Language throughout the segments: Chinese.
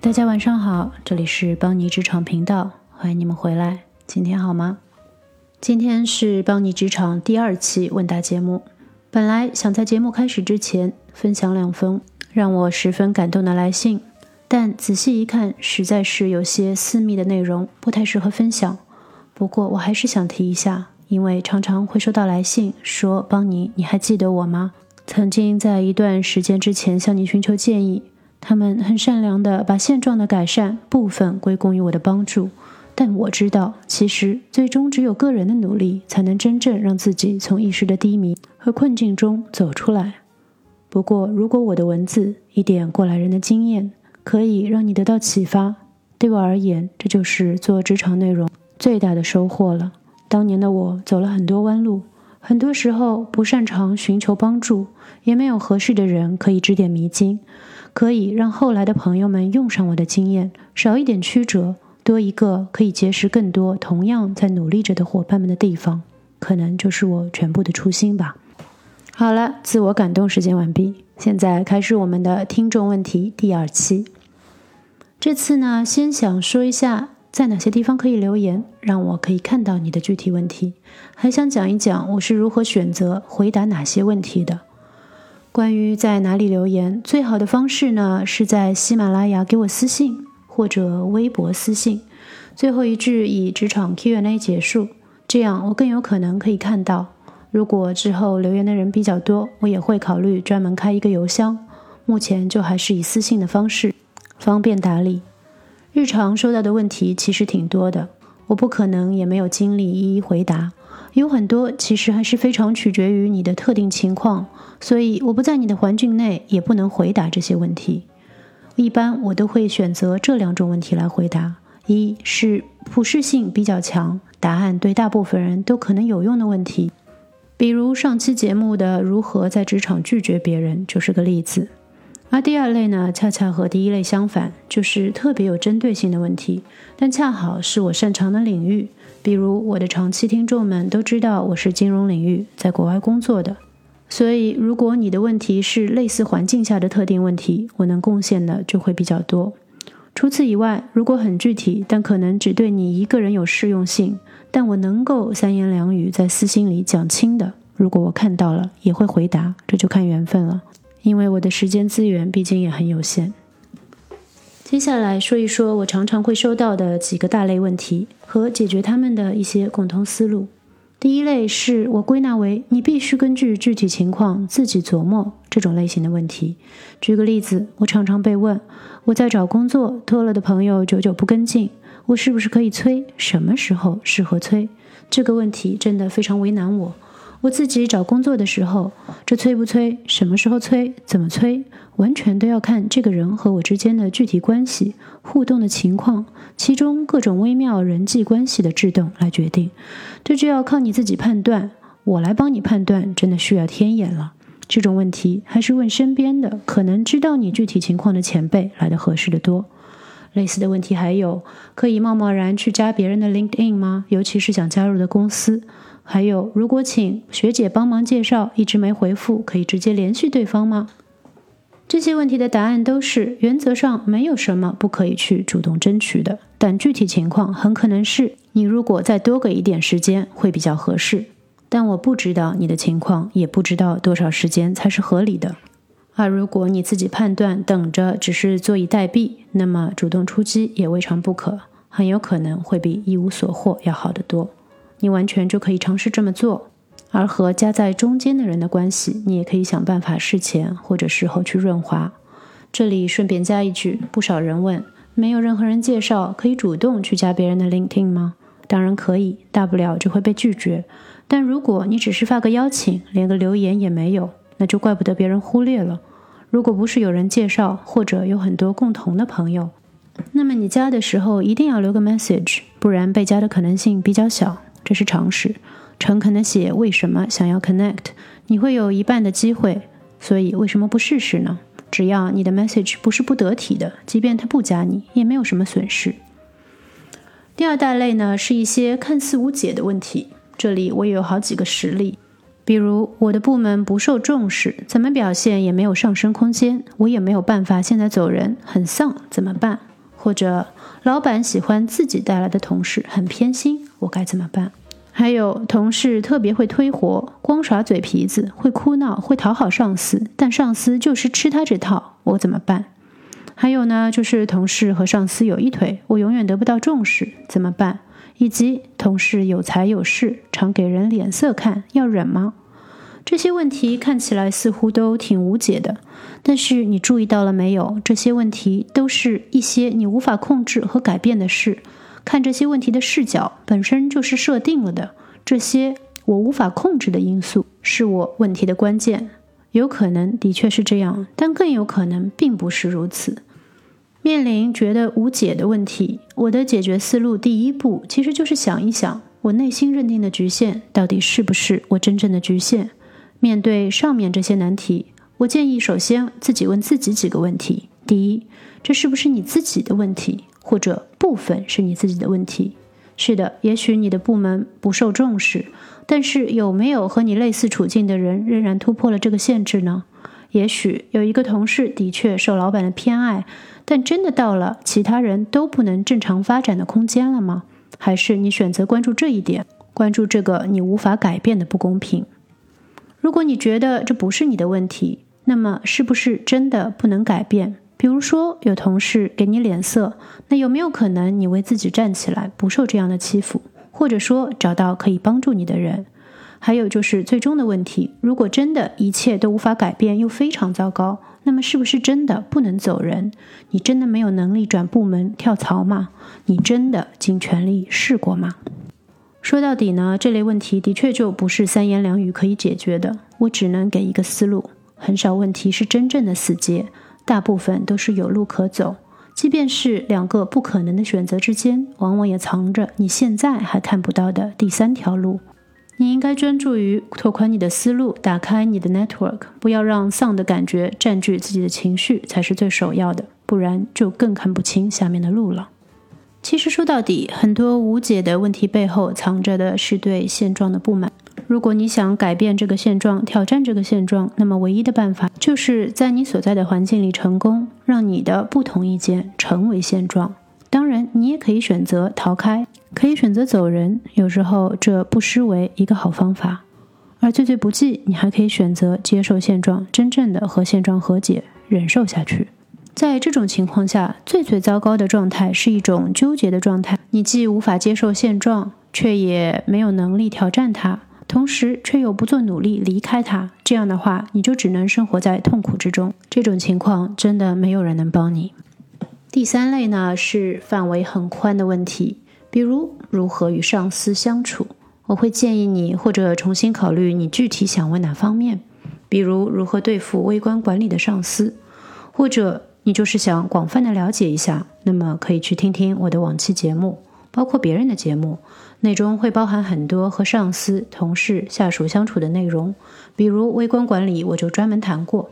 大家晚上好，这里是邦尼职场频道，欢迎你们回来。今天好吗？今天是邦尼职场第二期问答节目。本来想在节目开始之前分享两封让我十分感动的来信，但仔细一看，实在是有些私密的内容，不太适合分享。不过我还是想提一下，因为常常会收到来信说：“邦尼，你还记得我吗？曾经在一段时间之前向你寻求建议。”他们很善良的把现状的改善部分归功于我的帮助，但我知道，其实最终只有个人的努力才能真正让自己从一时的低迷和困境中走出来。不过，如果我的文字一点过来人的经验可以让你得到启发，对我而言，这就是做职场内容最大的收获了。当年的我走了很多弯路，很多时候不擅长寻求帮助，也没有合适的人可以指点迷津。可以让后来的朋友们用上我的经验，少一点曲折，多一个可以结识更多同样在努力着的伙伴们的地方，可能就是我全部的初心吧。好了，自我感动时间完毕，现在开始我们的听众问题第二期。这次呢，先想说一下在哪些地方可以留言，让我可以看到你的具体问题，还想讲一讲我是如何选择回答哪些问题的。关于在哪里留言，最好的方式呢，是在喜马拉雅给我私信或者微博私信，最后一句以职场 Q&A 结束，这样我更有可能可以看到。如果之后留言的人比较多，我也会考虑专门开一个邮箱。目前就还是以私信的方式，方便打理。日常收到的问题其实挺多的，我不可能也没有精力一一回答。有很多其实还是非常取决于你的特定情况，所以我不在你的环境内，也不能回答这些问题。一般我都会选择这两种问题来回答：一是普适性比较强，答案对大部分人都可能有用的问题，比如上期节目的如何在职场拒绝别人就是个例子；而第二类呢，恰恰和第一类相反，就是特别有针对性的问题，但恰好是我擅长的领域。比如我的长期听众们都知道我是金融领域在国外工作的，所以如果你的问题是类似环境下的特定问题，我能贡献的就会比较多。除此以外，如果很具体，但可能只对你一个人有适用性，但我能够三言两语在私信里讲清的，如果我看到了也会回答，这就看缘分了，因为我的时间资源毕竟也很有限。接下来说一说我常常会收到的几个大类问题和解决他们的一些共同思路。第一类是我归纳为你必须根据具体情况自己琢磨这种类型的问题。举个例子，我常常被问我在找工作拖了的朋友久久不跟进，我是不是可以催？什么时候适合催？这个问题真的非常为难我。我自己找工作的时候，这催不催，什么时候催，怎么催，完全都要看这个人和我之间的具体关系、互动的情况，其中各种微妙人际关系的制动来决定。这就要靠你自己判断，我来帮你判断，真的需要天眼了。这种问题还是问身边的可能知道你具体情况的前辈来的合适的多。类似的问题还有，可以贸贸然去加别人的 LinkedIn 吗？尤其是想加入的公司。还有，如果请学姐帮忙介绍，一直没回复，可以直接联系对方吗？这些问题的答案都是原则上没有什么不可以去主动争取的，但具体情况很可能是你如果再多给一点时间会比较合适。但我不知道你的情况，也不知道多少时间才是合理的。而如果你自己判断等着只是坐以待毙，那么主动出击也未尝不可，很有可能会比一无所获要好得多。你完全就可以尝试这么做，而和夹在中间的人的关系，你也可以想办法事前或者事后去润滑。这里顺便加一句，不少人问，没有任何人介绍，可以主动去加别人的 LinkedIn 吗？当然可以，大不了就会被拒绝。但如果你只是发个邀请，连个留言也没有，那就怪不得别人忽略了。如果不是有人介绍，或者有很多共同的朋友，那么你加的时候一定要留个 message，不然被加的可能性比较小。这是常识，诚恳的写为什么想要 connect，你会有一半的机会，所以为什么不试试呢？只要你的 message 不是不得体的，即便他不加你，也没有什么损失。第二大类呢，是一些看似无解的问题，这里我也有好几个实例，比如我的部门不受重视，怎么表现也没有上升空间，我也没有办法现在走人，很丧，怎么办？或者老板喜欢自己带来的同事，很偏心，我该怎么办？还有同事特别会推活，光耍嘴皮子，会哭闹，会讨好上司，但上司就是吃他这套，我怎么办？还有呢，就是同事和上司有一腿，我永远得不到重视，怎么办？以及同事有财有势，常给人脸色看，要忍吗？这些问题看起来似乎都挺无解的，但是你注意到了没有？这些问题都是一些你无法控制和改变的事。看这些问题的视角本身就是设定了的。这些我无法控制的因素是我问题的关键。有可能的确是这样，但更有可能并不是如此。面临觉得无解的问题，我的解决思路第一步其实就是想一想，我内心认定的局限到底是不是我真正的局限。面对上面这些难题，我建议首先自己问自己几个问题：第一，这是不是你自己的问题，或者部分是你自己的问题？是的，也许你的部门不受重视，但是有没有和你类似处境的人仍然突破了这个限制呢？也许有一个同事的确受老板的偏爱，但真的到了其他人都不能正常发展的空间了吗？还是你选择关注这一点，关注这个你无法改变的不公平？如果你觉得这不是你的问题，那么是不是真的不能改变？比如说有同事给你脸色，那有没有可能你为自己站起来，不受这样的欺负，或者说找到可以帮助你的人？还有就是最终的问题，如果真的一切都无法改变，又非常糟糕，那么是不是真的不能走人？你真的没有能力转部门跳槽吗？你真的尽全力试过吗？说到底呢，这类问题的确就不是三言两语可以解决的。我只能给一个思路：很少问题是真正的死结，大部分都是有路可走。即便是两个不可能的选择之间，往往也藏着你现在还看不到的第三条路。你应该专注于拓宽你的思路，打开你的 network，不要让丧的感觉占据自己的情绪，才是最首要的。不然就更看不清下面的路了。其实说到底，很多无解的问题背后藏着的是对现状的不满。如果你想改变这个现状，挑战这个现状，那么唯一的办法就是在你所在的环境里成功，让你的不同意见成为现状。当然，你也可以选择逃开，可以选择走人。有时候这不失为一个好方法。而最最不济，你还可以选择接受现状，真正的和现状和解，忍受下去。在这种情况下，最最糟糕的状态是一种纠结的状态。你既无法接受现状，却也没有能力挑战它，同时却又不做努力离开它。这样的话，你就只能生活在痛苦之中。这种情况真的没有人能帮你。第三类呢是范围很宽的问题，比如如何与上司相处。我会建议你或者重新考虑你具体想问哪方面，比如如何对付微观管理的上司，或者。你就是想广泛的了解一下，那么可以去听听我的往期节目，包括别人的节目，内中会包含很多和上司、同事、下属相处的内容。比如微观管理，我就专门谈过；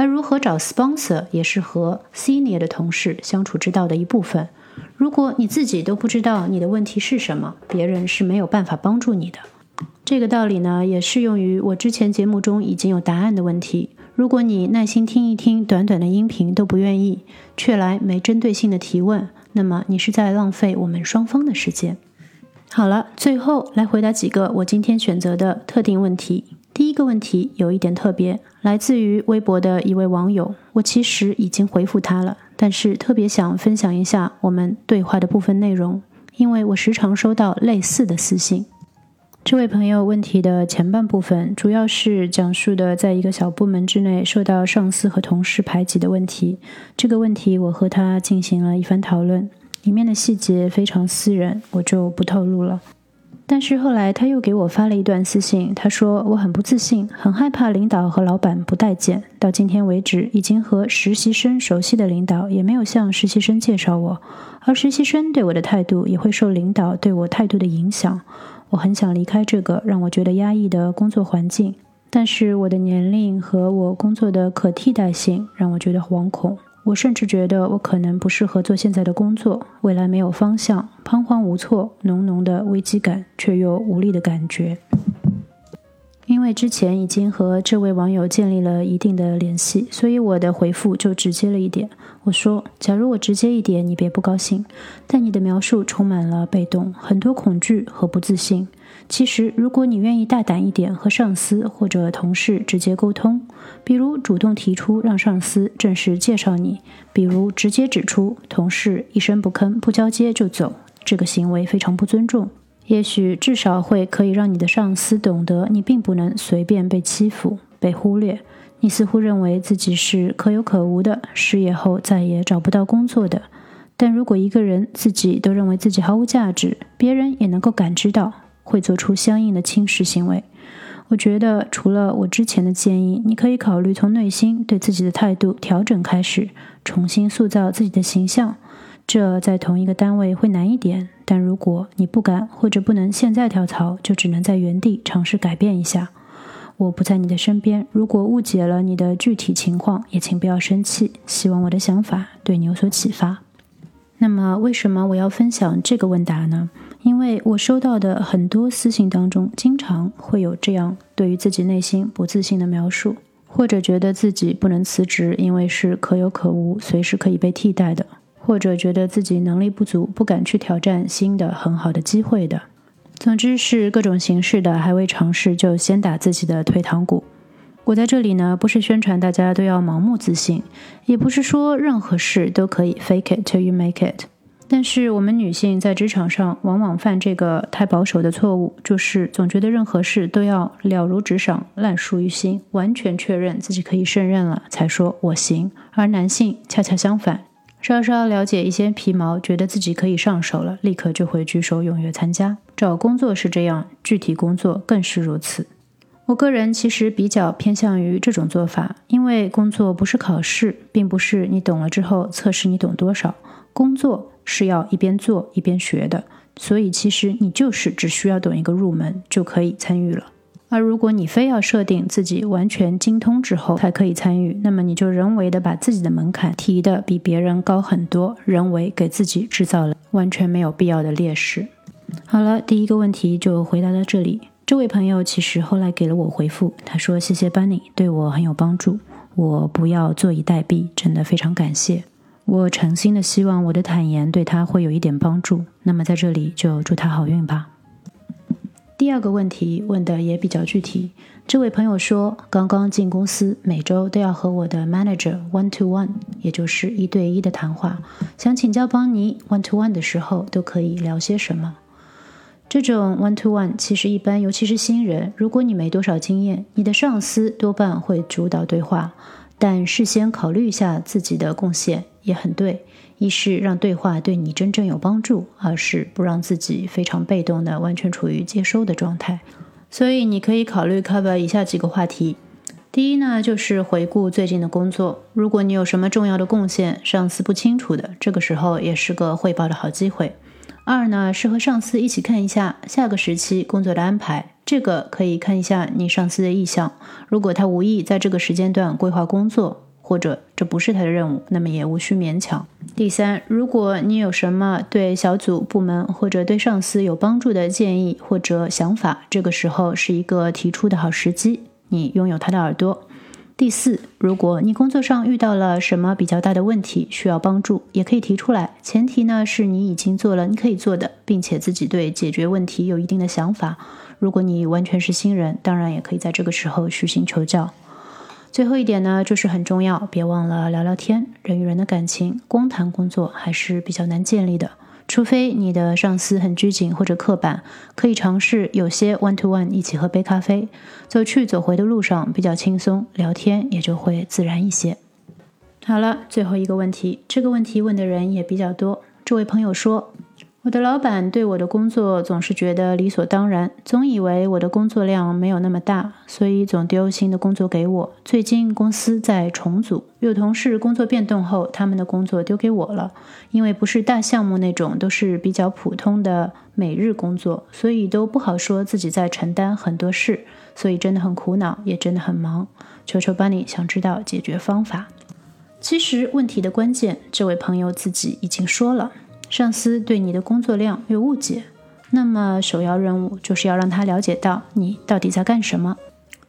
而如何找 sponsor，也是和 senior 的同事相处之道的一部分。如果你自己都不知道你的问题是什么，别人是没有办法帮助你的。这个道理呢，也适用于我之前节目中已经有答案的问题。如果你耐心听一听短短的音频都不愿意，却来没针对性的提问，那么你是在浪费我们双方的时间。好了，最后来回答几个我今天选择的特定问题。第一个问题有一点特别，来自于微博的一位网友，我其实已经回复他了，但是特别想分享一下我们对话的部分内容，因为我时常收到类似的私信。这位朋友问题的前半部分主要是讲述的，在一个小部门之内受到上司和同事排挤的问题。这个问题我和他进行了一番讨论，里面的细节非常私人，我就不透露了。但是后来他又给我发了一段私信，他说我很不自信，很害怕领导和老板不待见。到今天为止，已经和实习生熟悉的领导也没有向实习生介绍我，而实习生对我的态度也会受领导对我态度的影响。我很想离开这个让我觉得压抑的工作环境，但是我的年龄和我工作的可替代性让我觉得惶恐。我甚至觉得我可能不适合做现在的工作，未来没有方向，彷徨无措，浓浓的危机感却又无力的感觉。因为之前已经和这位网友建立了一定的联系，所以我的回复就直接了一点。我说：“假如我直接一点，你别不高兴。但你的描述充满了被动，很多恐惧和不自信。其实，如果你愿意大胆一点，和上司或者同事直接沟通，比如主动提出让上司正式介绍你，比如直接指出同事一声不吭、不交接就走，这个行为非常不尊重。也许至少会可以让你的上司懂得，你并不能随便被欺负、被忽略。”你似乎认为自己是可有可无的，失业后再也找不到工作的。但如果一个人自己都认为自己毫无价值，别人也能够感知到，会做出相应的轻视行为。我觉得，除了我之前的建议，你可以考虑从内心对自己的态度调整开始，重新塑造自己的形象。这在同一个单位会难一点，但如果你不敢或者不能现在跳槽，就只能在原地尝试改变一下。我不在你的身边，如果误解了你的具体情况，也请不要生气。希望我的想法对你有所启发。那么，为什么我要分享这个问答呢？因为我收到的很多私信当中，经常会有这样对于自己内心不自信的描述，或者觉得自己不能辞职，因为是可有可无，随时可以被替代的，或者觉得自己能力不足，不敢去挑战新的很好的机会的。总之是各种形式的，还未尝试就先打自己的退堂鼓。我在这里呢，不是宣传大家都要盲目自信，也不是说任何事都可以 fake it till you make it。但是我们女性在职场上往往犯这个太保守的错误，就是总觉得任何事都要了如指掌、烂熟于心，完全确认自己可以胜任了才说我行。而男性恰恰相反。稍稍了解一些皮毛，觉得自己可以上手了，立刻就会举手踊跃参加。找工作是这样，具体工作更是如此。我个人其实比较偏向于这种做法，因为工作不是考试，并不是你懂了之后测试你懂多少。工作是要一边做一边学的，所以其实你就是只需要懂一个入门就可以参与了。而如果你非要设定自己完全精通之后才可以参与，那么你就人为的把自己的门槛提的比别人高很多，人为给自己制造了完全没有必要的劣势。好了，第一个问题就回答到这里。这位朋友其实后来给了我回复，他说：“谢谢 Bunny，，对我很有帮助，我不要坐以待毙，真的非常感谢。我诚心的希望我的坦言对他会有一点帮助。那么在这里就祝他好运吧。”第二个问题问的也比较具体，这位朋友说，刚刚进公司，每周都要和我的 manager one to one，也就是一对一的谈话，想请教邦尼，one to one 的时候都可以聊些什么？这种 one to one 其实一般，尤其是新人，如果你没多少经验，你的上司多半会主导对话，但事先考虑一下自己的贡献也很对。一是让对话对你真正有帮助，二是不让自己非常被动的完全处于接收的状态。所以你可以考虑 cover 以下几个话题。第一呢，就是回顾最近的工作，如果你有什么重要的贡献，上司不清楚的，这个时候也是个汇报的好机会。二呢，是和上司一起看一下下个时期工作的安排，这个可以看一下你上司的意向，如果他无意在这个时间段规划工作。或者这不是他的任务，那么也无需勉强。第三，如果你有什么对小组、部门或者对上司有帮助的建议或者想法，这个时候是一个提出的好时机。你拥有他的耳朵。第四，如果你工作上遇到了什么比较大的问题需要帮助，也可以提出来。前提呢是你已经做了你可以做的，并且自己对解决问题有一定的想法。如果你完全是新人，当然也可以在这个时候虚心求教。最后一点呢，就是很重要，别忘了聊聊天。人与人的感情，光谈工作还是比较难建立的。除非你的上司很拘谨或者刻板，可以尝试有些 one to one 一起喝杯咖啡，走去走回的路上比较轻松，聊天也就会自然一些。好了，最后一个问题，这个问题问的人也比较多。这位朋友说。我的老板对我的工作总是觉得理所当然，总以为我的工作量没有那么大，所以总丢新的工作给我。最近公司在重组，有同事工作变动后，他们的工作丢给我了。因为不是大项目那种，都是比较普通的每日工作，所以都不好说自己在承担很多事，所以真的很苦恼，也真的很忙。求求班尼，想知道解决方法。其实问题的关键，这位朋友自己已经说了。上司对你的工作量有误解，那么首要任务就是要让他了解到你到底在干什么。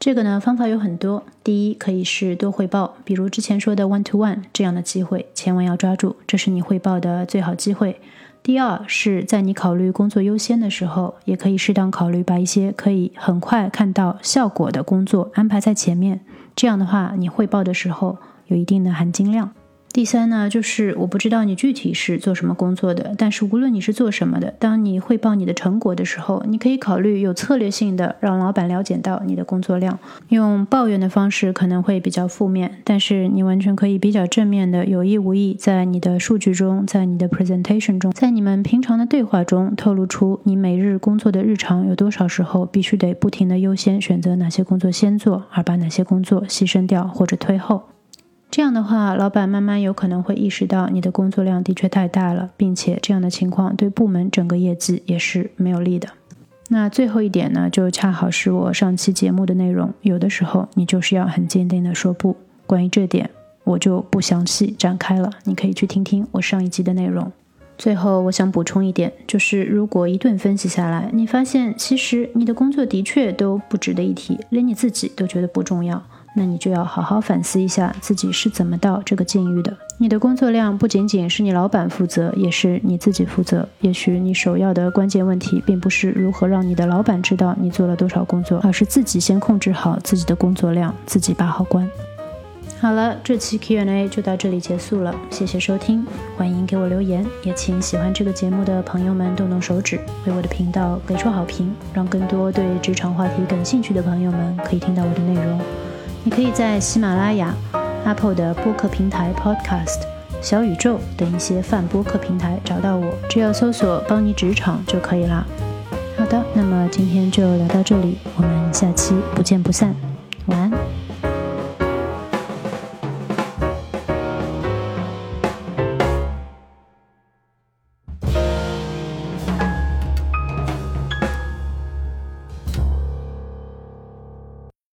这个呢，方法有很多。第一，可以是多汇报，比如之前说的 one to one 这样的机会，千万要抓住，这是你汇报的最好机会。第二，是在你考虑工作优先的时候，也可以适当考虑把一些可以很快看到效果的工作安排在前面，这样的话，你汇报的时候有一定的含金量。第三呢，就是我不知道你具体是做什么工作的，但是无论你是做什么的，当你汇报你的成果的时候，你可以考虑有策略性的让老板了解到你的工作量。用抱怨的方式可能会比较负面，但是你完全可以比较正面的，有意无意在你的数据中，在你的 presentation 中，在你们平常的对话中透露出你每日工作的日常有多少时候必须得不停的优先选择哪些工作先做，而把哪些工作牺牲掉或者推后。这样的话，老板慢慢有可能会意识到你的工作量的确太大了，并且这样的情况对部门整个业绩也是没有利的。那最后一点呢，就恰好是我上期节目的内容。有的时候你就是要很坚定的说不。关于这点，我就不详细展开了，你可以去听听我上一集的内容。最后，我想补充一点，就是如果一顿分析下来，你发现其实你的工作的确都不值得一提，连你自己都觉得不重要。那你就要好好反思一下自己是怎么到这个境遇的。你的工作量不仅仅是你老板负责，也是你自己负责。也许你首要的关键问题，并不是如何让你的老板知道你做了多少工作，而是自己先控制好自己的工作量，自己把好关。好了，这期 Q&A 就到这里结束了，谢谢收听，欢迎给我留言，也请喜欢这个节目的朋友们动动手指，为我的频道给出好评，让更多对职场话题感兴趣的朋友们可以听到我的内容。你可以在喜马拉雅、Apple 的播客平台 Podcast、小宇宙等一些泛播客平台找到我，只要搜索“帮你职场”就可以啦。好的，那么今天就聊到这里，我们下期不见不散。晚安